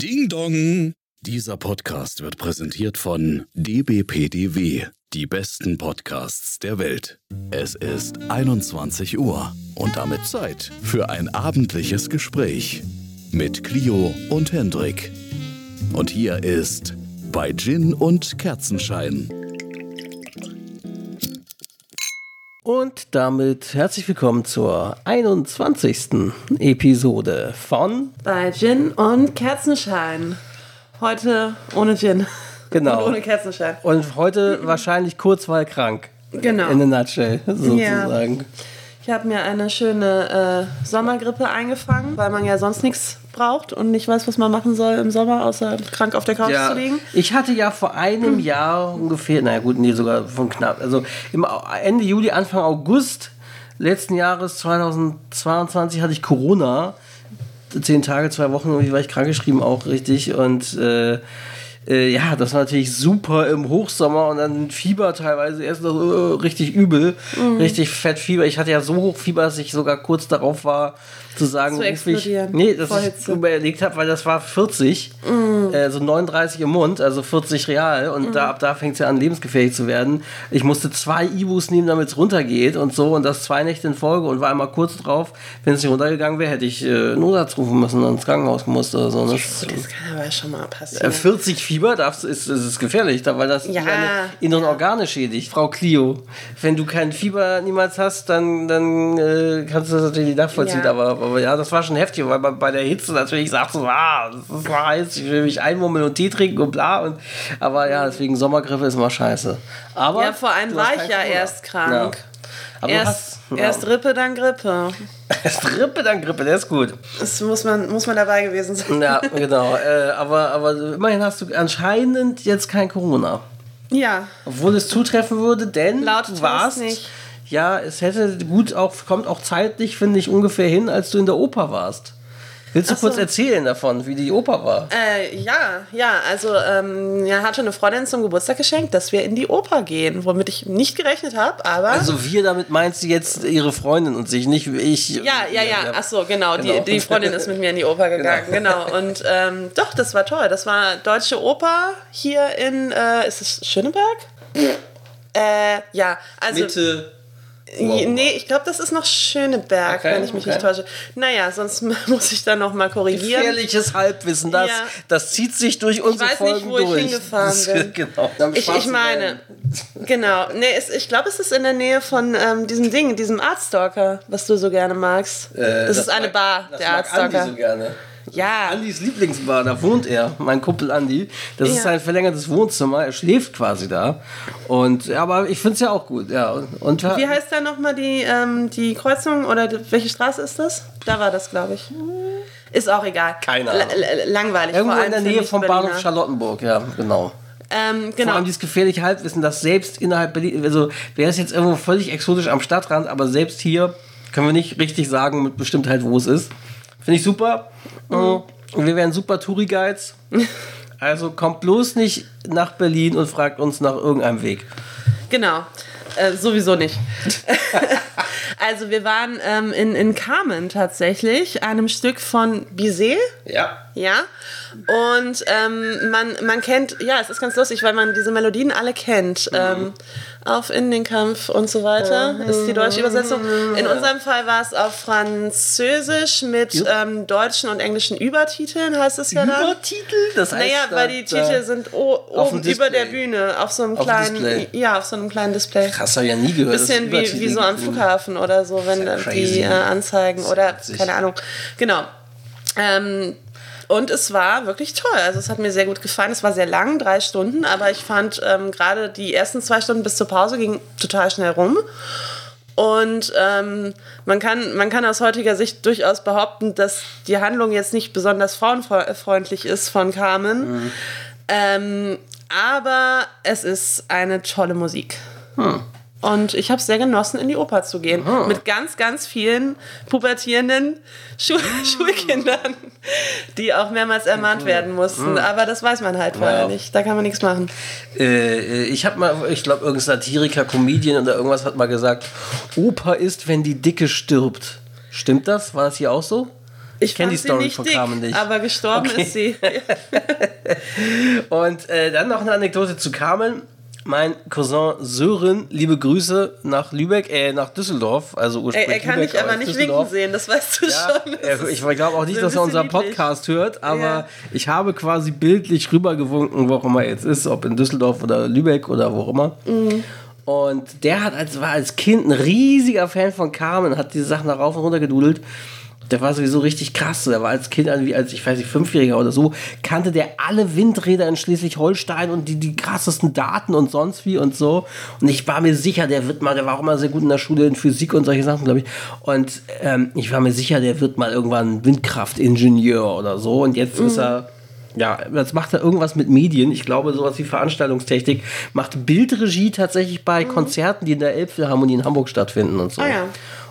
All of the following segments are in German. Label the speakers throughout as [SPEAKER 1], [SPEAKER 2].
[SPEAKER 1] Ding Dong! Dieser Podcast wird präsentiert von dbpdw, die besten Podcasts der Welt. Es ist 21 Uhr und damit Zeit für ein abendliches Gespräch mit Clio und Hendrik. Und hier ist bei Gin und Kerzenschein.
[SPEAKER 2] Und damit herzlich willkommen zur 21. Episode von
[SPEAKER 3] Bei Gin und Kerzenschein. Heute ohne Gin.
[SPEAKER 2] Genau.
[SPEAKER 3] Und ohne Kerzenschein.
[SPEAKER 2] Und heute wahrscheinlich kurzweilkrank.
[SPEAKER 3] Genau.
[SPEAKER 2] In a nutshell, sozusagen.
[SPEAKER 3] Ich habe mir eine schöne äh, Sommergrippe eingefangen, weil man ja sonst nichts braucht und nicht weiß, was man machen soll im Sommer, außer krank auf der Couch
[SPEAKER 2] Ja,
[SPEAKER 3] zu liegen.
[SPEAKER 2] ich hatte ja vor einem Jahr ungefähr, naja gut, nee, sogar von knapp, also im Ende Juli, Anfang August letzten Jahres 2022 hatte ich Corona. Zehn Tage, zwei Wochen irgendwie war ich krankgeschrieben auch richtig und äh, äh, ja, das war natürlich super im Hochsommer und dann Fieber teilweise erst noch äh, richtig übel, richtig fett Fieber. Ich hatte ja so hoch Fieber, dass ich sogar kurz darauf war zu sagen,
[SPEAKER 3] Zu
[SPEAKER 2] ich, nee, dass
[SPEAKER 3] vor
[SPEAKER 2] ich überlegt habe, weil das war 40, äh, so 39 im Mund, also 40 real und da, ab da fängt es ja an lebensgefährlich zu werden. Ich musste zwei Ibus nehmen, damit es runtergeht und so und das zwei Nächte in Folge und war einmal kurz drauf, wenn es nicht runtergegangen wäre, hätte ich äh, Notarzt rufen müssen und ins Krankenhaus gemusst oder so. ne? Das,
[SPEAKER 3] Das kann aber schon mal
[SPEAKER 2] äh,
[SPEAKER 3] passieren.
[SPEAKER 2] 40 Fieber darfst, ist, ist, ist gefährlich, weil das
[SPEAKER 3] Ja.
[SPEAKER 2] deine inneren Organe schädigt. Frau Clio, wenn du kein Fieber niemals hast, dann, dann äh, kannst du das natürlich nicht nachvollziehen.
[SPEAKER 3] Ja.
[SPEAKER 2] Aber, aber ja, das war schon heftig, weil man bei der Hitze natürlich sagt, so, ah, das ist heiß, ich will mich einmummeln und Tee trinken und bla. Und, aber ja, deswegen Sommergrippe ist immer scheiße. Aber
[SPEAKER 3] Ja, vor allem war ich ja
[SPEAKER 2] Corona.
[SPEAKER 3] erst krank.
[SPEAKER 2] Ja. Aber
[SPEAKER 3] Erst,
[SPEAKER 2] hast,
[SPEAKER 3] erst
[SPEAKER 2] ja.
[SPEAKER 3] Rippe, dann Grippe.
[SPEAKER 2] erst Grippe, dann Grippe, der ist gut.
[SPEAKER 3] Das muss man, muss man dabei gewesen sein.
[SPEAKER 2] Ja, genau. äh, aber, aber immerhin hast du anscheinend jetzt kein Corona.
[SPEAKER 3] Ja,
[SPEAKER 2] Obwohl es zutreffen würde, denn
[SPEAKER 3] Laut
[SPEAKER 2] du warst.
[SPEAKER 3] nicht.
[SPEAKER 2] Ja, es hätte gut auch, kommt auch zeitlich, finde ich, ungefähr hin, als du in der Oper warst. Willst du
[SPEAKER 3] so.
[SPEAKER 2] kurz erzählen davon, wie die Oper war?
[SPEAKER 3] Äh, ja, ja, also ähm, ja, hatte eine Freundin zum Geburtstag geschenkt, dass wir in die Oper gehen, womit ich nicht gerechnet habe, aber.
[SPEAKER 2] Also wir, damit meinst du jetzt ihre Freundin und sich, nicht ich.
[SPEAKER 3] ja, ja, ja, ach so, genau,
[SPEAKER 2] Genau.
[SPEAKER 3] Die, die Freundin ist mit mir in die Oper gegangen, genau. Und ähm, doch, das war toll. Das war Deutsche Oper hier in, äh, ist es Schöneberg? Äh, ja, also.
[SPEAKER 2] Mitte.
[SPEAKER 3] Je- Nee, ich glaube, das ist noch Schöneberg,
[SPEAKER 2] Okay,
[SPEAKER 3] wenn ich mich
[SPEAKER 2] okay.
[SPEAKER 3] nicht täusche. Naja, sonst muss ich dann noch mal korrigieren.
[SPEAKER 2] Gefährliches Halbwissen, das,
[SPEAKER 3] Ja.
[SPEAKER 2] das zieht sich durch unsere
[SPEAKER 3] weiß nicht,
[SPEAKER 2] Folgen
[SPEAKER 3] wo ich
[SPEAKER 2] durch.
[SPEAKER 3] hingefahren
[SPEAKER 2] Das-
[SPEAKER 3] bin.
[SPEAKER 2] genau.
[SPEAKER 3] Ich, ich meine, genau. Nee, es, ich glaube, es ist in der Nähe von ähm, diesem Ding, diesem Artstalker, was du so gerne magst.
[SPEAKER 2] Äh,
[SPEAKER 3] das, ist eine
[SPEAKER 2] mag-
[SPEAKER 3] Bar,
[SPEAKER 2] das
[SPEAKER 3] der
[SPEAKER 2] mag Andi
[SPEAKER 3] Artstalker.
[SPEAKER 2] so gerne.
[SPEAKER 3] Ja,
[SPEAKER 2] Andis Lieblingsbar, da wohnt er, mein Kumpel Andi. Das ist
[SPEAKER 3] Ja.
[SPEAKER 2] sein verlängertes Wohnzimmer, er schläft quasi da. Und, aber ich finde es ja auch gut, ja. Und, und
[SPEAKER 3] wie heißt da nochmal die, ähm, die Kreuzung oder die, welche Straße ist das? Da war das, glaube ich. Ist auch egal.
[SPEAKER 2] Keine Ahnung.
[SPEAKER 3] l- langweilig.
[SPEAKER 2] Irgendwo
[SPEAKER 3] vor
[SPEAKER 2] in der Nähe vom
[SPEAKER 3] Nicht-Berliner.
[SPEAKER 2] Bahnhof Charlottenburg, ja, genau.
[SPEAKER 3] Ähm,
[SPEAKER 2] Vor
[SPEAKER 3] genau.
[SPEAKER 2] allem dieses gefährliche Halbwissen, dass selbst innerhalb Berlin, also wäre es jetzt irgendwo völlig exotisch am Stadtrand, aber selbst hier können wir nicht richtig sagen mit Bestimmtheit, wo es ist. Finde ich super.
[SPEAKER 3] Mhm.
[SPEAKER 2] Und wir wären super Touri-Guides. Also kommt bloß nicht nach Berlin und fragt uns nach irgendeinem Weg.
[SPEAKER 3] Genau. Äh, sowieso nicht. also wir waren ähm, in, in Carmen tatsächlich, einem Stück von Bizet.
[SPEAKER 2] Ja.
[SPEAKER 3] Ja. Und ähm, man, man kennt, ja, es ist ganz lustig, weil man diese Melodien alle kennt. Ähm, auf in den Kampf und so weiter ist die deutsche Übersetzung. In unserem Fall war es auf Französisch mit ähm, deutschen und englischen Übertiteln, heißt es ja dann.
[SPEAKER 2] Übertitel? Das heißt,
[SPEAKER 3] Naja, weil die Titel sind oben über der. Bühne, auf so einem
[SPEAKER 2] Auf
[SPEAKER 3] kleinen,
[SPEAKER 2] Display.
[SPEAKER 3] ja, auf so einem kleinen Display.
[SPEAKER 2] Krass, hab ich ja nie gehört.
[SPEAKER 3] Bisschen wie, wie so am. Flughafen oder so, wenn
[SPEAKER 2] ja crazy.
[SPEAKER 3] die äh, anzeigen oder keine Ahnung. Genau. Ähm, und es war wirklich toll. Also es hat mir sehr gut gefallen. Es war sehr lang, drei Stunden, aber ich fand ähm, gerade die ersten zwei Stunden bis zur Pause ging total schnell rum. Und ähm, man, kann, man kann aus heutiger Sicht durchaus behaupten, dass die Handlung jetzt nicht besonders frauenfreundlich ist von Carmen. Ähm, aber es ist eine tolle Musik. Und ich habe es sehr genossen, in die Oper zu gehen. Mit ganz, ganz vielen pubertierenden Schu Schulkindern, die auch mehrmals ermahnt werden mussten. Aber das weiß man halt vorher
[SPEAKER 2] Ja.
[SPEAKER 3] nicht. Da kann man nichts machen.
[SPEAKER 2] Äh, ich habe mal, ich glaube, irgendein Satiriker, Comedian oder irgendwas hat mal gesagt, Oper ist, wenn die Dicke stirbt. Stimmt das? War das hier auch so?
[SPEAKER 3] Ich
[SPEAKER 2] kenne die Story
[SPEAKER 3] nicht
[SPEAKER 2] von
[SPEAKER 3] dick,
[SPEAKER 2] Carmen nicht.
[SPEAKER 3] Aber gestorben
[SPEAKER 2] Okay.
[SPEAKER 3] ist sie.
[SPEAKER 2] Und äh, dann noch eine Anekdote zu Carmen. Mein Cousin Sören, liebe Grüße nach Lübeck, äh, nach Düsseldorf, also
[SPEAKER 3] Er,
[SPEAKER 2] ursprünglich
[SPEAKER 3] er kann
[SPEAKER 2] Lübeck,
[SPEAKER 3] dich aber nicht winken sehen, das weißt du
[SPEAKER 2] Ja,
[SPEAKER 3] schon.
[SPEAKER 2] Er, ich glaube auch nicht, dass er unseren. Podcast hört, aber
[SPEAKER 3] Ja.
[SPEAKER 2] ich habe quasi bildlich rübergewunken, wo auch immer er jetzt ist, ob in Düsseldorf oder Lübeck oder wo auch immer.
[SPEAKER 3] Mhm.
[SPEAKER 2] Und der hat als, war als Kind ein riesiger Fan von Carmen, hat diese Sachen da rauf und runter gedudelt. Der war sowieso richtig krass. Der war als Kind, als ich weiß nicht, Fünfjähriger oder so, kannte der alle Windräder in Schleswig-Holstein und die, die krassesten Daten und sonst wie und so. Und ich war mir sicher, der wird mal, der war auch immer sehr gut in der Schule in Physik und solche Sachen, glaube ich. Und ähm, ich war mir sicher, der wird mal irgendwann Windkraftingenieur oder so. Und jetzt ist er. Ja, jetzt macht er irgendwas mit Medien. Ich glaube, sowas wie Veranstaltungstechnik. Macht Bildregie tatsächlich bei Konzerten, die in der Elbphilharmonie in Hamburg stattfinden und so.
[SPEAKER 3] Ah ja.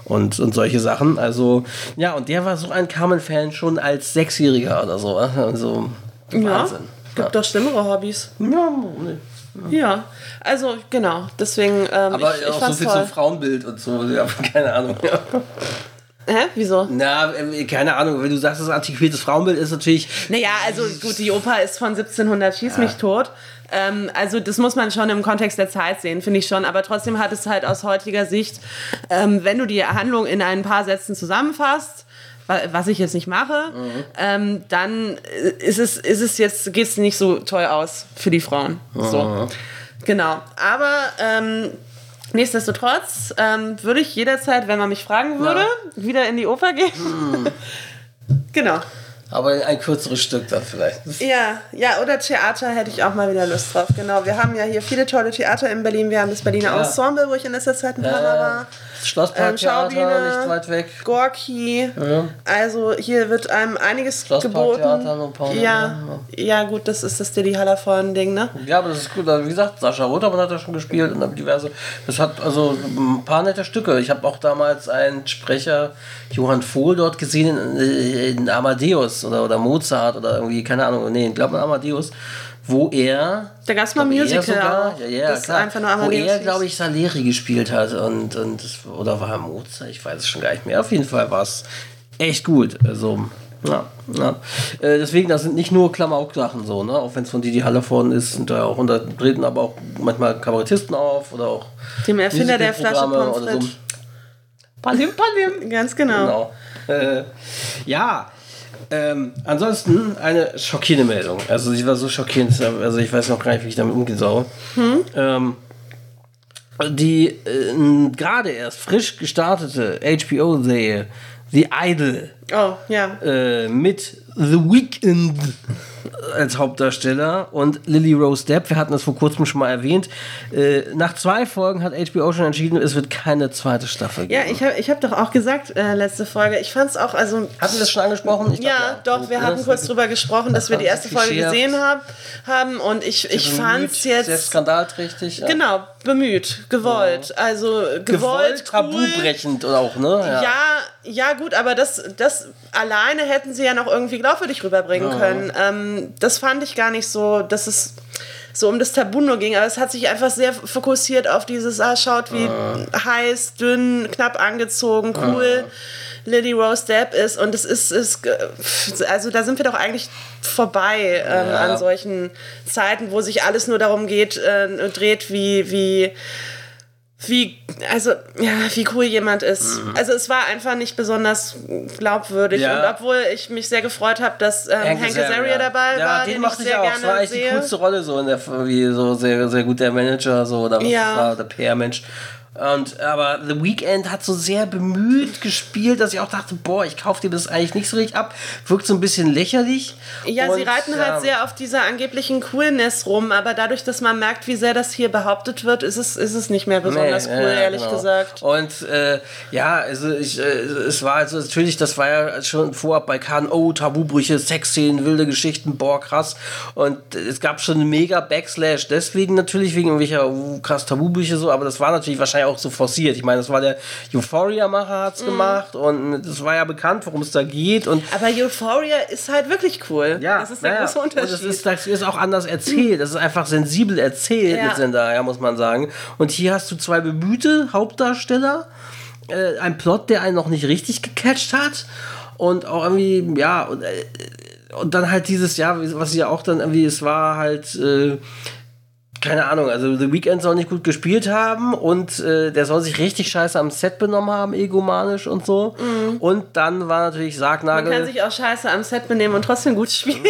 [SPEAKER 2] Und, und solche Sachen. Also, ja, und der war so ein Carmen-Fan schon als Sechsjähriger oder so. Also,
[SPEAKER 3] Ja,
[SPEAKER 2] Wahnsinn.
[SPEAKER 3] gibt doch schlimmere Hobbys.
[SPEAKER 2] Ja, nee.
[SPEAKER 3] Ja, also genau, deswegen. Ähm,
[SPEAKER 2] Aber
[SPEAKER 3] ich, ich
[SPEAKER 2] auch so viel
[SPEAKER 3] toll.
[SPEAKER 2] zum Frauenbild und so. Ja, keine Ahnung.
[SPEAKER 3] Hä? Wieso?
[SPEAKER 2] Na, äh, keine Ahnung, wenn du sagst, das antiquiertes Frauenbild ist natürlich.
[SPEAKER 3] Naja, also gut, die Oper ist von 1700, schieß mich tot. Ähm, also das muss man schon im Kontext der Zeit sehen, finde ich schon. Aber trotzdem hat es halt aus heutiger Sicht, ähm, wenn du die Handlung in ein paar Sätzen zusammenfasst, wa- was ich jetzt nicht mache, ähm, dann äh, ist es, ist es jetzt, geht es nicht so toll aus für die Frauen. So. Genau. Aber ähm, nichtsdestotrotz ähm, würde ich jederzeit, wenn man mich fragen würde, wieder in die Oper gehen. genau.
[SPEAKER 2] Aber ein kürzeres Stück dann vielleicht.
[SPEAKER 3] Ja, ja, oder Theater hätte ich auch mal wieder Lust drauf. Genau, wir haben ja hier viele tolle Theater in Berlin. Wir haben das Berliner
[SPEAKER 2] Ja.
[SPEAKER 3] Ensemble, wo ich in letzter Zeit ein paar Mal war.
[SPEAKER 2] Schlossparktheater,
[SPEAKER 3] Ähm,
[SPEAKER 2] nicht weit weg.
[SPEAKER 3] Gorki. Also hier wird einem einiges geboten.
[SPEAKER 2] noch ein paar,
[SPEAKER 3] ja, ja, gut, das ist das Diddy Hallervorden-Ding, ne?
[SPEAKER 2] Ja, aber das ist gut. Also, Wie gesagt, Sascha Rotermann hat da schon gespielt und dann diverse. Das hat also ein paar nette Stücke. Ich habe auch damals einen Sprecher, Johann Vohl, dort gesehen in, in Amadeus oder, oder Mozart oder irgendwie, keine Ahnung, nee, ich glaube Amadeus, wo er.
[SPEAKER 3] Da gab's mal
[SPEAKER 2] glaub, er
[SPEAKER 3] Musical
[SPEAKER 2] sogar, Ja, ja,
[SPEAKER 3] das
[SPEAKER 2] klar.
[SPEAKER 3] einfach nur
[SPEAKER 2] wo
[SPEAKER 3] Amadeus
[SPEAKER 2] er,
[SPEAKER 3] hieß.
[SPEAKER 2] glaube ich, Salieri gespielt hat und, und oder war er Mozart? Ich weiß es schon gar nicht mehr. Auf jeden Fall war es echt gut. Also. Ja, ja. Äh, deswegen, das sind nicht nur Klamauk-Sachen so, ne? Auch wenn es von Didi Hallervorden ist, sind da auch unter treten aber auch manchmal Kabarettisten auf oder auch
[SPEAKER 3] Dem Erfinder der Flasche Pommes
[SPEAKER 2] oder so. Palim, palim.
[SPEAKER 3] Ganz genau.
[SPEAKER 2] Genau. Äh, ja. Ähm, ansonsten eine schockierende Meldung. Also sie war so schockierend, also ich weiß noch gar nicht, wie ich damit umgehen soll.
[SPEAKER 3] Hm?
[SPEAKER 2] Ähm, die äh, gerade erst frisch gestartete HBO-Serie The Idol
[SPEAKER 3] Oh, ja.
[SPEAKER 2] äh, mit The Weeknd als Hauptdarsteller und Lily Rose Depp. Wir hatten das vor kurzem schon mal erwähnt. Äh, nach zwei Folgen hat HBO schon entschieden, es wird keine zweite Staffel geben.
[SPEAKER 3] Ja, ich habe ich hab doch auch gesagt, äh, letzte Folge, ich fand es auch, also
[SPEAKER 2] Hatten wir das schon angesprochen? Ich glaub,
[SPEAKER 3] ja, doch, wir
[SPEAKER 2] Ja,
[SPEAKER 3] hatten kurz drüber gesprochen, dass wir die erste Folge gesehen hab, haben und ich, ich fand es
[SPEAKER 2] Sehr
[SPEAKER 3] jetzt
[SPEAKER 2] skandalträchtig. Ja.
[SPEAKER 3] genau bemüht, gewollt, also gewollt,
[SPEAKER 2] Gewollt,
[SPEAKER 3] cool.
[SPEAKER 2] tabubrechend auch, ne?
[SPEAKER 3] Ja, ja, gut, aber das, das alleine hätten sie ja noch irgendwie glaubwürdig rüberbringen können. Ähm, das fand ich gar nicht so, dass es so um das Tabu nur ging, aber es hat sich einfach sehr fokussiert auf dieses, ah, schaut wie heiß, dünn, knapp angezogen, cool. Lily Rose Depp ist und es ist, ist also da sind wir doch eigentlich vorbei ähm,
[SPEAKER 2] Ja.
[SPEAKER 3] an solchen Zeiten, wo sich alles nur darum geht, äh, dreht, wie, wie wie, also, ja, wie cool jemand ist. Also es war einfach nicht besonders glaubwürdig.
[SPEAKER 2] Ja.
[SPEAKER 3] Und obwohl ich mich sehr gefreut habe, dass ähm, Hank Azaria dabei
[SPEAKER 2] ja,
[SPEAKER 3] war,
[SPEAKER 2] den
[SPEAKER 3] den,
[SPEAKER 2] mochte
[SPEAKER 3] ich
[SPEAKER 2] ich auch. Das war eigentlich die
[SPEAKER 3] sehe.
[SPEAKER 2] coolste Rolle so in der wie so sehr, sehr gut der Manager, so oder was
[SPEAKER 3] Ja.
[SPEAKER 2] das war, der PR-Mensch. Und, aber The Weeknd hat so sehr bemüht gespielt, dass ich auch dachte, boah, ich kaufe dir das eigentlich nicht so richtig ab. Wirkt so ein bisschen lächerlich.
[SPEAKER 3] Ja, sie
[SPEAKER 2] Und,
[SPEAKER 3] reiten
[SPEAKER 2] ja,
[SPEAKER 3] halt sehr auf dieser angeblichen Coolness rum, aber dadurch, dass man merkt, wie sehr das hier behauptet wird, ist es, ist es nicht mehr besonders
[SPEAKER 2] Nee,
[SPEAKER 3] cool,
[SPEAKER 2] ja,
[SPEAKER 3] ehrlich
[SPEAKER 2] genau.
[SPEAKER 3] gesagt.
[SPEAKER 2] Und äh, ja, also ich, äh, es war also natürlich, das war ja schon vorab bei Cannes, oh, Tabubrüche, Sexszenen, wilde Geschichten, boah, krass. Und es gab schon einen mega Backslash, deswegen natürlich, wegen irgendwelcher uh, krass Tabubrüche so, aber das war natürlich wahrscheinlich auch so forciert. Ich meine, das war der Euphoria-Macher hat's
[SPEAKER 3] Mhm.
[SPEAKER 2] gemacht und es war ja bekannt, worum es da geht und
[SPEAKER 3] Aber Euphoria ist halt wirklich cool.
[SPEAKER 2] ja,
[SPEAKER 3] das ist der
[SPEAKER 2] naja.
[SPEAKER 3] große Unterschied.
[SPEAKER 2] Und das ist, das ist auch anders erzählt. Das ist einfach sensibel erzählt
[SPEAKER 3] Ja.
[SPEAKER 2] mit Zendaya, muss man sagen. Und hier hast du zwei bemühte Hauptdarsteller, äh, ein Plot, der einen noch nicht richtig gecatcht hat. Und auch irgendwie, ja, und, äh, und dann halt dieses Jahr, was ja auch dann irgendwie, es war halt. Äh, keine Ahnung, also The Weeknd soll nicht gut gespielt haben und äh, der soll sich richtig scheiße am Set benommen haben, egomanisch und so. Mhm. Und dann war natürlich Sargnagel.
[SPEAKER 3] Man kann sich auch scheiße am Set benehmen und trotzdem gut spielen.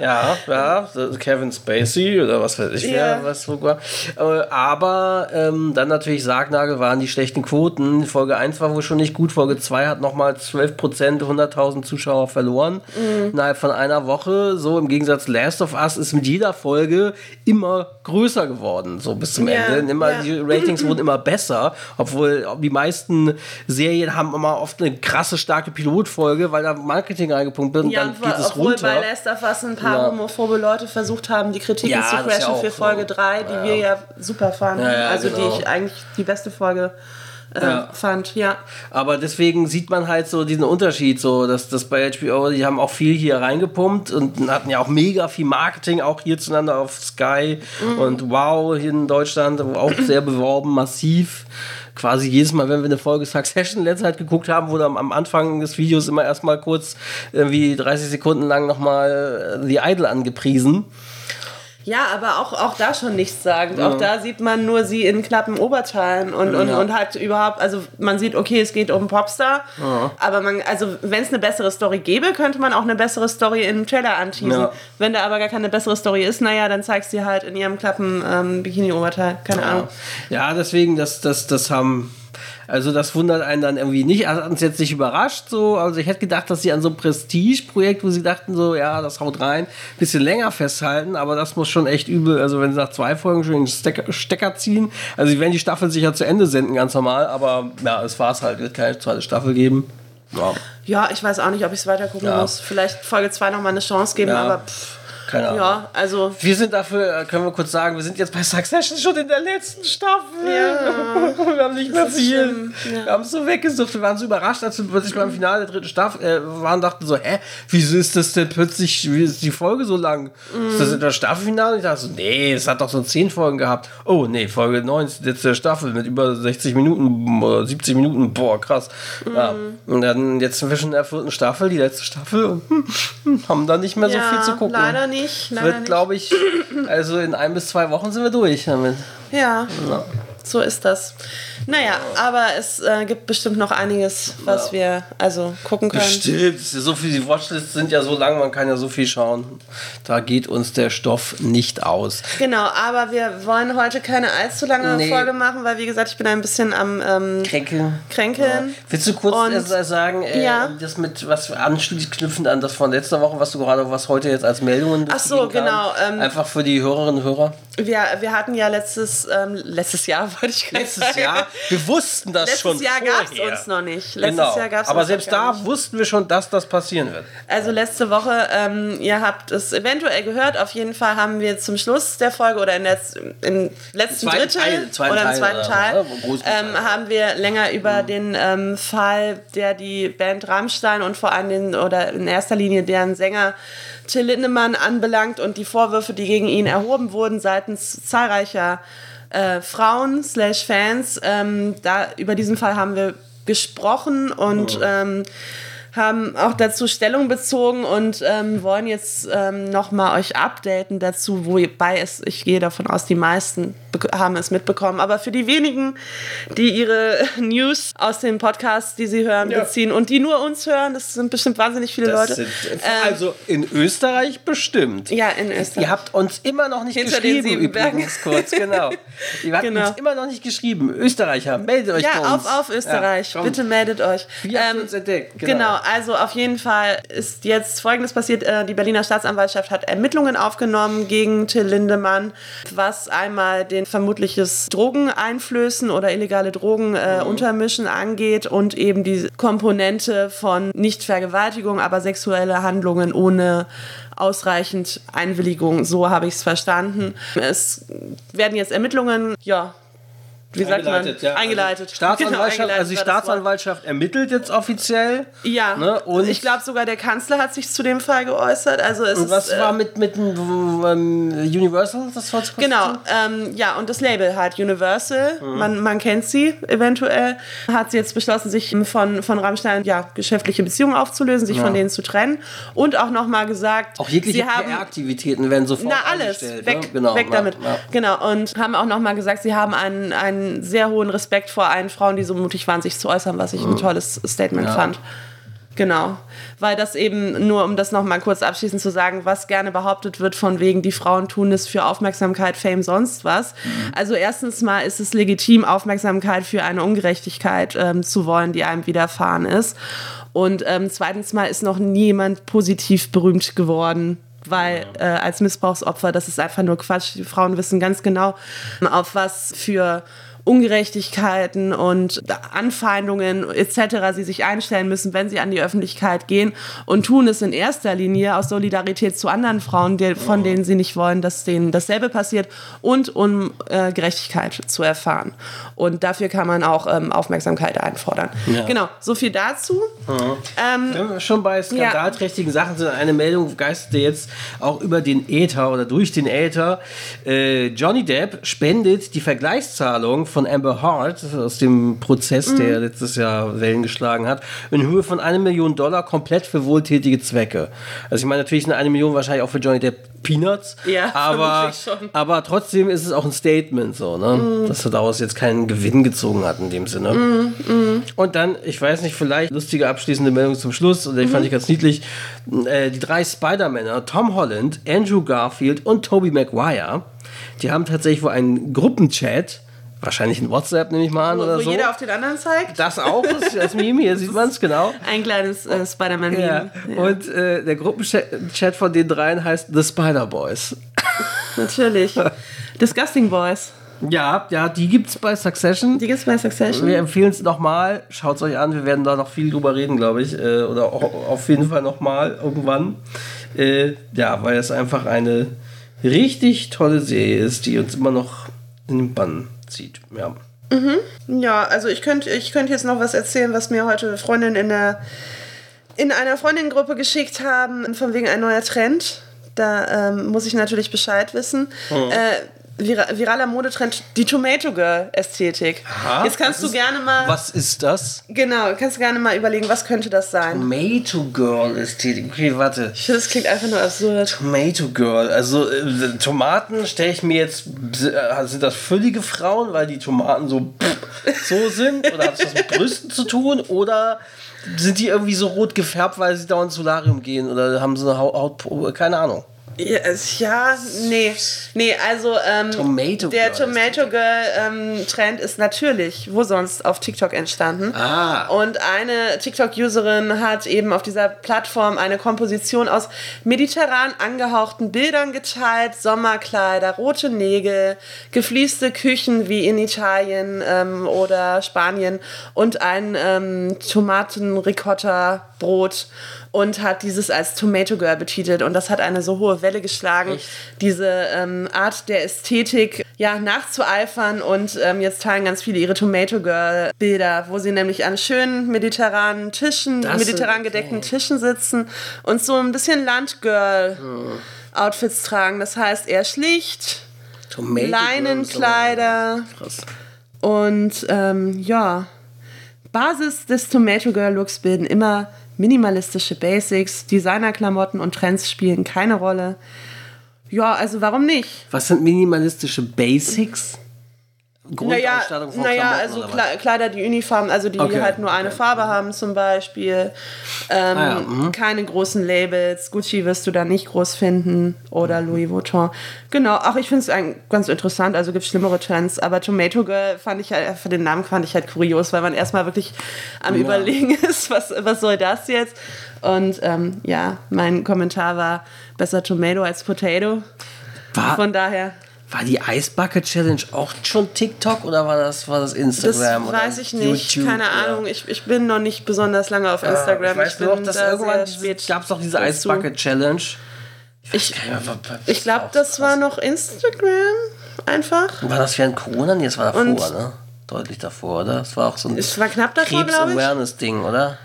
[SPEAKER 2] Ja, ja, Kevin Spacey oder was weiß ich, ja. wer, was sogar. Äh, aber ähm, dann natürlich Sargnagel waren die schlechten Quoten. Folge 1 war wohl schon nicht gut, Folge 2 hat nochmal 12 Prozent, 100.000 Zuschauer verloren mhm. innerhalb von einer Woche. So im Gegensatz Last of Us ist mit jeder Folge immer größer geworden, so bis zum ja, Ende. Immer, ja. Die Ratings wurden immer besser, obwohl die meisten Serien haben immer oft eine krasse, starke Pilotfolge, weil da Marketing reingepumpt wird und
[SPEAKER 3] ja,
[SPEAKER 2] dann geht es
[SPEAKER 3] obwohl runter. bei Last of Us ein paar homophobe Leute versucht haben, die Kritiken zu crashen für Folge 3, die wir ja super fanden. also genau. die ich eigentlich die beste Folge äh, ja. fand, ja.
[SPEAKER 2] Aber deswegen sieht man halt so diesen Unterschied, so dass das bei HBO, die haben auch viel hier reingepumpt und hatten ja auch mega viel Marketing, auch hierzulande auf Sky mhm. und Wow hier in Deutschland, auch sehr beworben, massiv quasi jedes Mal, wenn wir eine Folge Succession letzte Zeit geguckt haben, wurde am, Anfang des Videos immer erstmal kurz irgendwie 30 Sekunden lang nochmal The Idol angepriesen.
[SPEAKER 3] Ja, aber auch, auch da schon nichts sagen. Ja. Auch da sieht man nur sie in knappen Oberteilen und, und, ja. und hat überhaupt, also man sieht, okay, es geht um Popstar, ja. aber man, also wenn es eine bessere Story gäbe, könnte man auch eine bessere Story im Trailer anteasen. Wenn da aber gar keine bessere Story ist, naja, dann zeigst du sie halt in ihrem knappen ähm, Bikini-Oberteil. Keine Ahnung.
[SPEAKER 2] Ja, deswegen, das, das, das haben also das wundert einen dann irgendwie nicht, hat uns jetzt nicht überrascht so. Also ich hätte gedacht, dass sie an so einem Prestige-Projekt, wo sie dachten so, ja, das haut rein, bisschen länger festhalten, aber das muss schon echt übel. Also wenn sie nach zwei Folgen schon den Stecker, Stecker ziehen, also sie werden die Staffel sicher zu Ende senden, ganz normal, aber ja, es war es halt, wird keine zweite Staffel geben.
[SPEAKER 3] Ja. ja, ich weiß auch nicht, ob ich es weiter gucken ja. muss. Vielleicht Folge 2 nochmal eine Chance geben, ja. aber pff.
[SPEAKER 2] Keine Ahnung. Ja, also. Wir sind dafür, äh, können wir kurz sagen, wir sind jetzt bei Succession schon in der letzten Staffel. Ja. wir haben nicht mehr viel. Ja. Wir haben es so weggesucht. Wir waren so überrascht, als wir plötzlich beim Finale der dritten Staffel äh, waren, dachten so, hä, wieso ist das denn plötzlich, wie ist die Folge so lang? Mhm. Ist das in der Staffelfinale? Ich dachte so, nee, es hat doch so zehn Folgen gehabt. Oh, nee, Folge 9 ist jetzt der Staffel mit über 60 Minuten oder 70 Minuten. Boah, krass. Mhm. Ja. Und dann jetzt sind wir schon in der vierten Staffel, die letzte Staffel und haben da nicht mehr so viel zu gucken.
[SPEAKER 3] Leider nicht nicht.
[SPEAKER 2] Wird, glaube ich, also in ein bis zwei Wochen sind wir durch damit.
[SPEAKER 3] Ja. ja. So ist das. Naja, aber es äh, gibt bestimmt noch einiges, was ja. wir also gucken können.
[SPEAKER 2] Bestimmt. So viel, die Watchlists sind ja so lang, man kann ja so viel schauen. Da geht uns der Stoff nicht aus.
[SPEAKER 3] Genau, aber wir wollen heute keine allzu lange nee. Folge machen, weil wie gesagt, ich bin ein bisschen am ähm,
[SPEAKER 2] Kränkeln.
[SPEAKER 3] Kränkeln. Ja.
[SPEAKER 2] Willst du kurz Und, äh, sagen, äh, ja. das mit was anschließend an das von letzter Woche, was du gerade, was heute jetzt als Meldungen
[SPEAKER 3] Ach so, genau.
[SPEAKER 2] Ähm, Einfach für die Hörerinnen und Hörer.
[SPEAKER 3] Wir, wir hatten ja letztes, ähm, letztes Jahr, wollte ich
[SPEAKER 2] Letztes sagen. Jahr wir wussten das
[SPEAKER 3] Letztes
[SPEAKER 2] schon
[SPEAKER 3] Jahr gab es uns noch nicht. Letztes
[SPEAKER 2] genau.
[SPEAKER 3] Jahr gab's
[SPEAKER 2] Aber selbst da nicht. wussten wir schon, dass das passieren wird.
[SPEAKER 3] Also letzte Woche, ähm, ihr habt es eventuell gehört, auf jeden Fall haben wir zum Schluss der Folge oder in der im letzten Drittel Teil, oder im zweiten Teil, Teil ähm, haben wir länger über mhm. den ähm, Fall, der die Band Rammstein und vor allem den, oder in erster Linie deren Sänger Till Lindemann anbelangt und die Vorwürfe, die gegen ihn erhoben wurden seitens zahlreicher äh, Frauen slash Fans. Ähm, da, über diesen Fall haben wir gesprochen und oh. ähm, haben auch dazu Stellung bezogen und ähm, wollen jetzt ähm, nochmal euch updaten dazu, wobei es, ich gehe davon aus, die meisten haben es mitbekommen. Aber für die wenigen, die ihre News aus den Podcasts, die sie hören, ja. beziehen und die nur uns hören, das sind bestimmt wahnsinnig viele das Leute.
[SPEAKER 2] Sind, also in Österreich bestimmt.
[SPEAKER 3] Ja, in Österreich.
[SPEAKER 2] Ihr habt uns immer noch nicht Hinter geschrieben, übrigens kurz, genau. Ihr habt genau. uns immer noch nicht geschrieben. Österreicher, meldet euch
[SPEAKER 3] ja,
[SPEAKER 2] bei uns.
[SPEAKER 3] Ja, auf, auf Österreich. Ja, Bitte meldet euch.
[SPEAKER 2] Habt ähm, uns entdeckt?
[SPEAKER 3] Genau. genau, also auf jeden Fall ist jetzt Folgendes passiert. Äh, die Berliner Staatsanwaltschaft hat Ermittlungen aufgenommen gegen Till Lindemann, was einmal den vermutliches Drogeneinflößen oder illegale Drogen äh, mhm. untermischen angeht und eben die Komponente von nicht Vergewaltigung, aber sexuelle Handlungen ohne ausreichend Einwilligung. So habe ich es verstanden. Es werden jetzt Ermittlungen, ja, wie sagt man?
[SPEAKER 2] Eingeleitet, ja.
[SPEAKER 3] Eingeleitet.
[SPEAKER 2] Staatsanwaltschaft,
[SPEAKER 3] Genau, eingeleitet
[SPEAKER 2] also die
[SPEAKER 3] Wort.
[SPEAKER 2] Staatsanwaltschaft ermittelt jetzt offiziell.
[SPEAKER 3] Ja,
[SPEAKER 2] Ne? Und-
[SPEAKER 3] ich glaube sogar der Kanzler hat sich zu dem Fall geäußert. Also es
[SPEAKER 2] Und was
[SPEAKER 3] ist, äh,
[SPEAKER 2] war mit, mit dem ähm, Universal? Das war
[SPEAKER 3] Genau, ähm, ja, und das Label halt Universal,
[SPEAKER 2] Mhm.
[SPEAKER 3] man, man kennt sie eventuell, hat sie jetzt beschlossen, sich von, von Rammstein ja, geschäftliche Beziehungen aufzulösen, sich
[SPEAKER 2] Ja.
[SPEAKER 3] von denen zu trennen und auch nochmal gesagt,
[SPEAKER 2] Auch jegliche
[SPEAKER 3] sie haben
[SPEAKER 2] PR-Aktivitäten werden sofort
[SPEAKER 3] na alles, weg,
[SPEAKER 2] ne? genau,
[SPEAKER 3] weg damit.
[SPEAKER 2] Ja.
[SPEAKER 3] Genau, und haben auch nochmal gesagt, sie haben einen, einen sehr hohen Respekt vor allen Frauen, die so mutig waren, sich zu äußern, was ich ein tolles Statement
[SPEAKER 2] Ja.
[SPEAKER 3] fand. Genau, weil das eben nur, um das nochmal kurz abschließend zu sagen, was gerne behauptet wird von wegen, die Frauen tun es für Aufmerksamkeit, Fame, sonst was. Also erstens mal ist es legitim, Aufmerksamkeit für eine Ungerechtigkeit ähm, zu wollen, die einem widerfahren ist. Und ähm, zweitens mal ist noch niemand positiv berühmt geworden weil äh, als Missbrauchsopfer, das ist einfach nur Quatsch. Die Frauen wissen ganz genau, auf was für Ungerechtigkeiten und Anfeindungen etc. sie sich einstellen müssen, wenn sie an die Öffentlichkeit gehen und tun es in erster Linie aus Solidarität zu anderen Frauen, die, von denen sie nicht wollen, dass denen dasselbe passiert und um äh, Gerechtigkeit zu erfahren. Und dafür kann man auch ähm, Aufmerksamkeit einfordern.
[SPEAKER 2] Ja.
[SPEAKER 3] Genau, so viel dazu. Ähm,
[SPEAKER 2] Wenn wir schon bei skandalträchtigen Sachen sind, eine Meldung geisterte jetzt auch über den Äther oder durch den Äther. Äh, Johnny Depp spendet die Vergleichszahlung von Amber Hart aus dem Prozess, der
[SPEAKER 3] Mhm.
[SPEAKER 2] letztes Jahr Wellen geschlagen hat, in Höhe von einer Million Dollar komplett für wohltätige Zwecke. Also ich meine natürlich sind eine Million wahrscheinlich auch für Johnny Depp Peanuts,
[SPEAKER 3] Ja,
[SPEAKER 2] aber, aber trotzdem ist es auch ein Statement so, ne?
[SPEAKER 3] Mhm.
[SPEAKER 2] dass er daraus jetzt keinen Gewinn gezogen hat in dem Sinne.
[SPEAKER 3] Mhm,
[SPEAKER 2] Und dann, ich weiß nicht, vielleicht lustige abschließende Meldung zum Schluss, und die fand ich ganz niedlich. Äh, die drei Spider-Männer, Tom Holland, Andrew Garfield und Tobey Maguire, die haben tatsächlich wohl einen Gruppenchat, wahrscheinlich ein WhatsApp, nehme ich mal an,
[SPEAKER 3] wo
[SPEAKER 2] oder
[SPEAKER 3] wo
[SPEAKER 2] so.
[SPEAKER 3] jeder auf den anderen zeigt.
[SPEAKER 2] das auch, das, das Meme, hier sieht man es genau.
[SPEAKER 3] Ein kleines äh, Spider-Man-Meme.
[SPEAKER 2] Ja. Und äh, der Gruppenchat von den dreien heißt The Spider Boys.
[SPEAKER 3] Natürlich. Disgusting Boys.
[SPEAKER 2] Ja, ja, die gibt's bei Succession.
[SPEAKER 3] Die gibt's bei Succession.
[SPEAKER 2] Wir empfehlen es nochmal. Schaut es euch an. Wir werden da noch viel drüber reden, glaube ich. Äh, oder au- auf jeden Fall nochmal irgendwann. Äh, ja, weil es einfach eine richtig tolle Serie ist, die uns immer noch in den Bann zieht. Ja.
[SPEAKER 3] Ja, also ich könnte ich könnt jetzt noch was erzählen, was mir heute Freundinnen in der in einer Freundinnengruppe geschickt haben, von wegen ein neuer Trend. Da ähm, muss ich natürlich Bescheid wissen. Äh, vira viraler Modetrend, die Tomato Girl Ästhetik.
[SPEAKER 2] Aha,
[SPEAKER 3] Jetzt kannst
[SPEAKER 2] was
[SPEAKER 3] du
[SPEAKER 2] ist-
[SPEAKER 3] gerne mal
[SPEAKER 2] Was ist das?
[SPEAKER 3] genau, kannst du gerne mal überlegen, was könnte das sein?
[SPEAKER 2] Tomato Girl Ästhetik. Okay, warte.
[SPEAKER 3] Ich finde, das klingt einfach nur absurd.
[SPEAKER 2] Tomato Girl. Also äh, Tomaten stelle ich mir jetzt. äh, Sind das füllige Frauen, weil die Tomaten so so sind? Oder hat es was mit Brüsten zu tun? Oder sind die irgendwie so rot gefärbt, weil sie dauernd ins Solarium gehen? Oder haben sie eine Haut. Haut keine Ahnung.
[SPEAKER 3] Ja, es- ja, nee. Nee, also ähm,
[SPEAKER 2] Tomato
[SPEAKER 3] der
[SPEAKER 2] Girl
[SPEAKER 3] Tomato Girl ähm, Trend ist natürlich, wo sonst, auf TikTok entstanden.
[SPEAKER 2] Ah.
[SPEAKER 3] Und eine TikTok-Userin hat eben auf dieser Plattform eine Komposition aus mediterran angehauchten Bildern geteilt, Sommerkleider, rote Nägel, gefließte Küchen wie in Italien ähm, oder Spanien und ein ähm, Tomaten-Ricotta-Brot und hat dieses als Tomato Girl betitelt und das hat eine so hohe Welle geschlagen, diese ähm, Art der Ästhetik ja nachzueifern und ähm, jetzt teilen ganz viele ihre Tomato Girl Bilder, wo sie nämlich an schönen mediterranen Tischen,
[SPEAKER 2] Das
[SPEAKER 3] mediterran gedeckten Tischen sitzen und so ein bisschen Landgirl Outfits tragen. Das heißt eher schlicht,
[SPEAKER 2] Tomato
[SPEAKER 3] Leinenkleider und ähm, ja, Basis des Tomato Girl Looks bilden immer minimalistische Basics, Designerklamotten und Trends spielen keine Rolle. Ja, also warum nicht?
[SPEAKER 2] Was sind minimalistische Basics?
[SPEAKER 3] Naja,
[SPEAKER 2] Grundausstattung von
[SPEAKER 3] naja also? Kle- Kleider, die Uniform, also die
[SPEAKER 2] Okay,
[SPEAKER 3] halt nur eine
[SPEAKER 2] okay.
[SPEAKER 3] Farbe haben zum Beispiel. Ähm,
[SPEAKER 2] Ah ja, mhm.
[SPEAKER 3] Keine großen Labels. Gucci wirst du da nicht groß finden oder Louis Vuitton. Genau, ach, ich finde es ganz interessant. Also gibt schlimmere Trends. Aber Tomato Girl fand ich halt, für den Namen fand ich halt kurios, weil man erstmal wirklich am Überlegen ist, was, was soll das jetzt? Und ähm, ja, mein Kommentar war besser Tomato als Potato.
[SPEAKER 2] War,
[SPEAKER 3] Von daher.
[SPEAKER 2] War die Ice Bucket Challenge auch schon TikTok oder war das, war das
[SPEAKER 3] Das
[SPEAKER 2] Instagram? oder
[SPEAKER 3] weiß ich nicht,
[SPEAKER 2] YouTube
[SPEAKER 3] keine
[SPEAKER 2] oder-
[SPEAKER 3] Ahnung. Ich, ich bin noch nicht besonders lange auf Instagram.
[SPEAKER 2] Ich weiß nur noch, dass
[SPEAKER 3] da
[SPEAKER 2] irgendwann gab es doch diese Ice
[SPEAKER 3] dazu.
[SPEAKER 2] Bucket Challenge.
[SPEAKER 3] Ich,
[SPEAKER 2] Ja, war-
[SPEAKER 3] ich glaube, das war noch Instagram einfach.
[SPEAKER 2] War das während Corona? Nee, das war davor,
[SPEAKER 3] Und
[SPEAKER 2] ne? deutlich davor, oder? Das war auch so ein
[SPEAKER 3] Es war knapp davor, ich.
[SPEAKER 2] Krebs-Awareness-Ding, oder?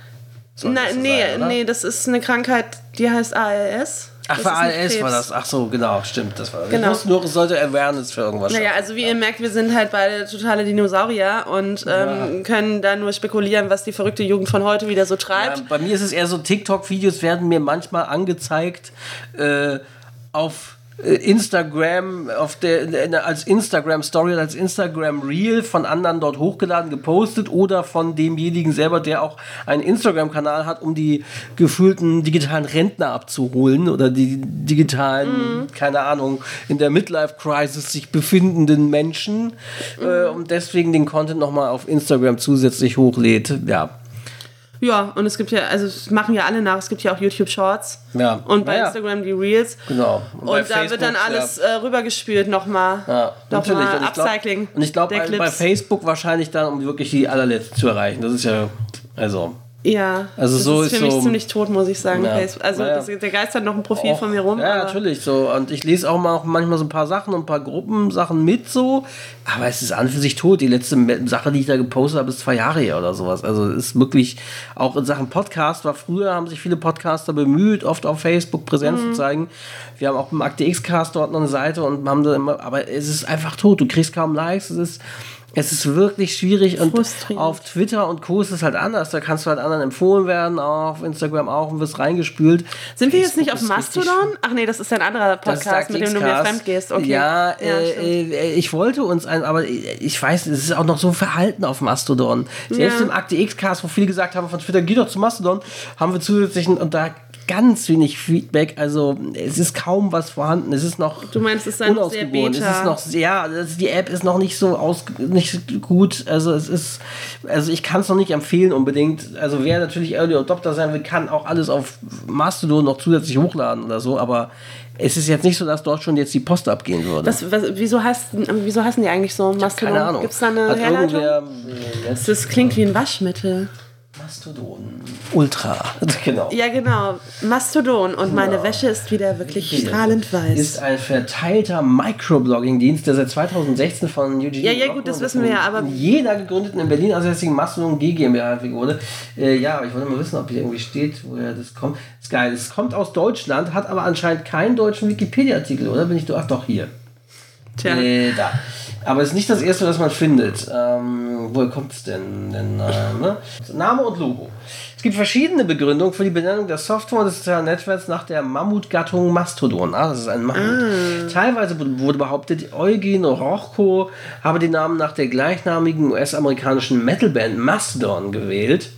[SPEAKER 2] Soll das
[SPEAKER 3] Nein, nee,
[SPEAKER 2] sein, oder?
[SPEAKER 3] nee, das ist eine Krankheit, die heißt ALS.
[SPEAKER 2] Ach, für ALS war das. Ach so, genau, stimmt. Das war. Ich
[SPEAKER 3] Genau.
[SPEAKER 2] wusste nur, es sollte Awareness für irgendwas
[SPEAKER 3] Naja,
[SPEAKER 2] schaffen.
[SPEAKER 3] also wie ihr merkt, wir sind halt beide totale Dinosaurier und ähm, können da nur spekulieren, was die verrückte Jugend von heute wieder so treibt.
[SPEAKER 2] Ja, bei mir ist es eher so, TikTok-Videos werden mir manchmal angezeigt äh, auf Instagram, auf der, als Instagram-Story oder als Instagram-Reel von anderen dort hochgeladen, gepostet oder von demjenigen selber, der auch einen Instagram-Kanal hat, um die gefühlten digitalen Rentner abzuholen oder die digitalen, keine Ahnung, in der Midlife-Crisis sich befindenden Menschen äh, und deswegen den Content nochmal auf Instagram zusätzlich hochlädt. Ja,
[SPEAKER 3] Ja, und es gibt ja, also es machen ja alle nach, es gibt ja auch YouTube Shorts
[SPEAKER 2] Ja.
[SPEAKER 3] und bei
[SPEAKER 2] Ja, ja.
[SPEAKER 3] Instagram die Reels.
[SPEAKER 2] Genau.
[SPEAKER 3] Und,
[SPEAKER 2] bei
[SPEAKER 3] da wird dann
[SPEAKER 2] Facebook,
[SPEAKER 3] alles äh, rübergespült nochmal.
[SPEAKER 2] Ja, natürlich.
[SPEAKER 3] Nochmal
[SPEAKER 2] Und glaub-
[SPEAKER 3] Upcycling.
[SPEAKER 2] Und ich glaube, bei, bei. Facebook wahrscheinlich dann, um wirklich die allerletzten zu erreichen. Das ist ja, also.
[SPEAKER 3] Ja,
[SPEAKER 2] Also
[SPEAKER 3] das
[SPEAKER 2] so
[SPEAKER 3] ist für
[SPEAKER 2] ist
[SPEAKER 3] mich
[SPEAKER 2] so-
[SPEAKER 3] ziemlich tot, muss ich sagen.
[SPEAKER 2] Ja.
[SPEAKER 3] Also
[SPEAKER 2] Naja.
[SPEAKER 3] das, der geistert noch ein Profil
[SPEAKER 2] auch-
[SPEAKER 3] von mir rum.
[SPEAKER 2] Ja, natürlich so. Und ich lese auch mal auch manchmal so ein paar Sachen und ein paar Gruppensachen mit so. Aber es ist an für sich tot. Die letzte Sache, die ich da gepostet habe, ist zwei Jahre her oder sowas. Also es ist wirklich, auch in Sachen Podcast, war früher, haben sich viele Podcaster bemüht, oft auf Facebook Präsenz
[SPEAKER 3] Mhm.
[SPEAKER 2] zu zeigen. Wir haben auch im Akte X-Cast dort noch eine Seite und haben da immer, aber es ist einfach tot. Du kriegst kaum Likes. Es ist, es ist wirklich schwierig und auf Twitter und Co. ist es halt anders. Da kannst du halt anderen empfohlen werden, auf Instagram auch und wirst reingespült.
[SPEAKER 3] Sind wir jetzt nicht auf Mastodon? Ach nee, das ist ein anderer Podcast, mit dem du mir fremd gehst. Okay.
[SPEAKER 2] Ja,
[SPEAKER 3] stimmt.
[SPEAKER 2] äh, äh, ich wollte uns ein, aber ich weiß, es ist auch noch so verhalten auf Mastodon. Selbst
[SPEAKER 3] Ja.
[SPEAKER 2] im Akte X-Cast, wo viele gesagt haben von Twitter, geh doch zu Mastodon, haben wir zusätzlichen und da ganz wenig Feedback. Also es ist kaum was vorhanden. Es ist noch
[SPEAKER 3] Du meinst, es ist noch sehr
[SPEAKER 2] unausgegoren. Es
[SPEAKER 3] beta.
[SPEAKER 2] ist noch ja, das, die App ist noch nicht so aus, nicht gut. Also es ist, also ich kann es noch nicht empfehlen unbedingt. Also wer natürlich Early Adopter sein will, kann auch alles auf Mastodon noch zusätzlich hochladen oder so. Aber es ist jetzt nicht so, dass dort schon jetzt die Post abgehen würde.
[SPEAKER 3] Was, was, wieso, heißt, wieso heißen die eigentlich so? Mastodon?
[SPEAKER 2] Keine Ahnung.
[SPEAKER 3] Gibt es da eine
[SPEAKER 2] Hat
[SPEAKER 3] Herleitung?
[SPEAKER 2] äh,
[SPEAKER 3] Das klingt wie ein Waschmittel.
[SPEAKER 2] Mastodon Ultra. genau.
[SPEAKER 3] Ja, genau. Mastodon. Und meine Wäsche ist wieder wirklich strahlend weiß.
[SPEAKER 2] Ist ein verteilter Microblogging-Dienst, der seit 2016 von Eugene
[SPEAKER 3] Ja, ja, gut, das wissen wir ja, aber-
[SPEAKER 2] von jeder gegründeten in Berlin ansässigen Mastodon G GmbH entwickelt wurde. Äh, ja, aber ich wollte mal wissen, ob hier irgendwie steht, woher das kommt. Ist geil. Es kommt aus Deutschland, hat aber anscheinend keinen deutschen Wikipedia-Artikel, oder? Bin ich doch? Ach doch, hier.
[SPEAKER 3] Tja.
[SPEAKER 2] Äh, da. Aber es ist nicht das erste, was man findet. Ähm, woher kommt es denn? denn äh, ne? Name und Logo. Es gibt verschiedene Begründungen für die Benennung der Software des sozialen Netzwerks nach der Mammutgattung Mastodon. Ah, das ist ein Mammut. Teilweise wurde- wurde behauptet, Eugen Rochko habe den Namen nach der gleichnamigen US-amerikanischen Metalband Mastodon gewählt.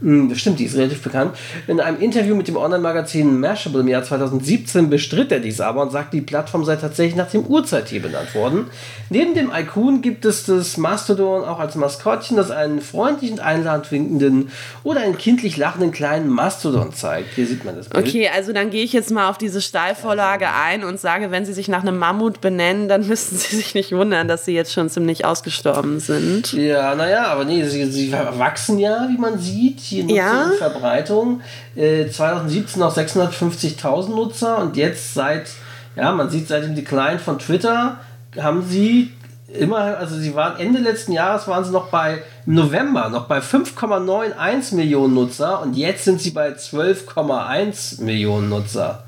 [SPEAKER 2] Hm, Das stimmt, die ist relativ bekannt. In einem Interview mit dem Online-Magazin Mashable im Jahr 2017 bestritt er dies aber und sagte, die Plattform sei tatsächlich nach dem Uhrzeittier benannt worden. Neben dem Icon gibt es das Mastodon auch als Maskottchen, das einen freundlichen, einladend winkenden oder einen kindlich lachenden kleinen Mastodon zeigt. Hier sieht man das Bild.
[SPEAKER 3] Okay, also dann gehe ich jetzt mal auf diese Steilvorlage ein und sage, wenn sie sich nach einem Mammut benennen, dann müssten sie sich nicht wundern, dass sie jetzt schon ziemlich ausgestorben sind.
[SPEAKER 2] Ja, naja, aber nee, sie, sie wachsen ja, wie man sieht. Hier Nutzung
[SPEAKER 3] Ja.
[SPEAKER 2] und Verbreitung. Äh, 2017 noch 650.000 Nutzer und jetzt seit, ja, man sieht seit dem Decline von Twitter, haben sie immer, also sie waren Ende letzten Jahres waren sie noch bei November noch bei 5,91 Millionen Nutzer und jetzt sind sie bei 12,1 Millionen Nutzer.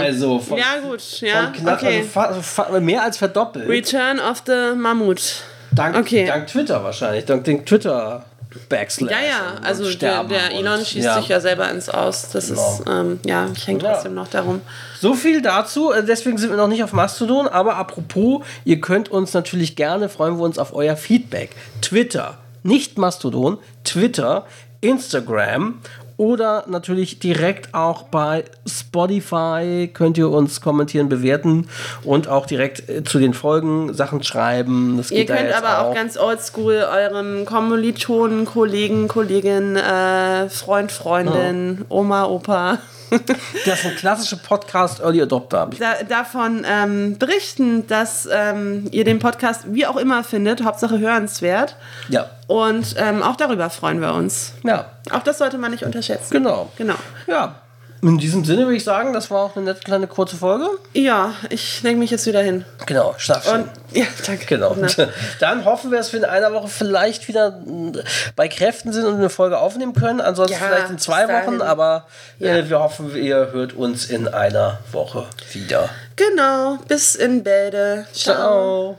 [SPEAKER 2] Also von,
[SPEAKER 3] Ja, gut, ja,
[SPEAKER 2] von knapp,
[SPEAKER 3] okay.
[SPEAKER 2] also fa fa mehr als verdoppelt.
[SPEAKER 3] Return of the Mammut.
[SPEAKER 2] Dank,
[SPEAKER 3] Okay.
[SPEAKER 2] dank Twitter wahrscheinlich, dank den Twitter Backslash.
[SPEAKER 3] Ja, ja, also der, der Elon schießt sich ja selber ins Aus. Das
[SPEAKER 2] Genau.
[SPEAKER 3] ist, ähm, ja, ich hänge
[SPEAKER 2] Ja.
[SPEAKER 3] trotzdem noch darum.
[SPEAKER 2] So viel dazu. Äh, Deswegen sind wir noch nicht auf Mastodon. Aber apropos, ihr könnt uns natürlich gerne, freuen wir uns auf euer Feedback. Twitter, nicht Mastodon, Twitter, Instagram oder natürlich direkt auch bei Spotify könnt ihr uns kommentieren, bewerten und auch direkt äh, zu den Folgen Sachen schreiben. Das
[SPEAKER 3] Ihr könnt aber auch, ganz oldschool eurem Kommilitonen, Kollegen, Kollegin, äh, Freund, Freundin, Oma, Opa
[SPEAKER 2] Das ist ein klassischer Podcast Early Adopter.
[SPEAKER 3] da, davon ähm, berichten, dass ähm, ihr den Podcast wie auch immer findet, Hauptsache hörenswert.
[SPEAKER 2] Ja.
[SPEAKER 3] Und ähm, auch darüber freuen wir uns.
[SPEAKER 2] Ja,
[SPEAKER 3] Auch das sollte man nicht unterschätzen.
[SPEAKER 2] genau.
[SPEAKER 3] Genau.
[SPEAKER 2] Ja. In diesem Sinne würde ich sagen, das war auch eine nette kleine kurze Folge.
[SPEAKER 3] Ja, ich lege mich jetzt wieder hin.
[SPEAKER 2] Genau, schlaf schön.
[SPEAKER 3] Und ja, danke.
[SPEAKER 2] Genau.
[SPEAKER 3] Na.
[SPEAKER 2] Dann hoffen wir, dass wir in einer Woche vielleicht wieder mm, bei Kräften sind und eine Folge aufnehmen können. Ansonsten
[SPEAKER 3] Ja,
[SPEAKER 2] vielleicht in zwei. Wochen, aber
[SPEAKER 3] Ja.
[SPEAKER 2] äh, wir hoffen, ihr hört uns in einer Woche wieder.
[SPEAKER 3] Genau, bis in Bälde. Ciao.
[SPEAKER 2] Ciao.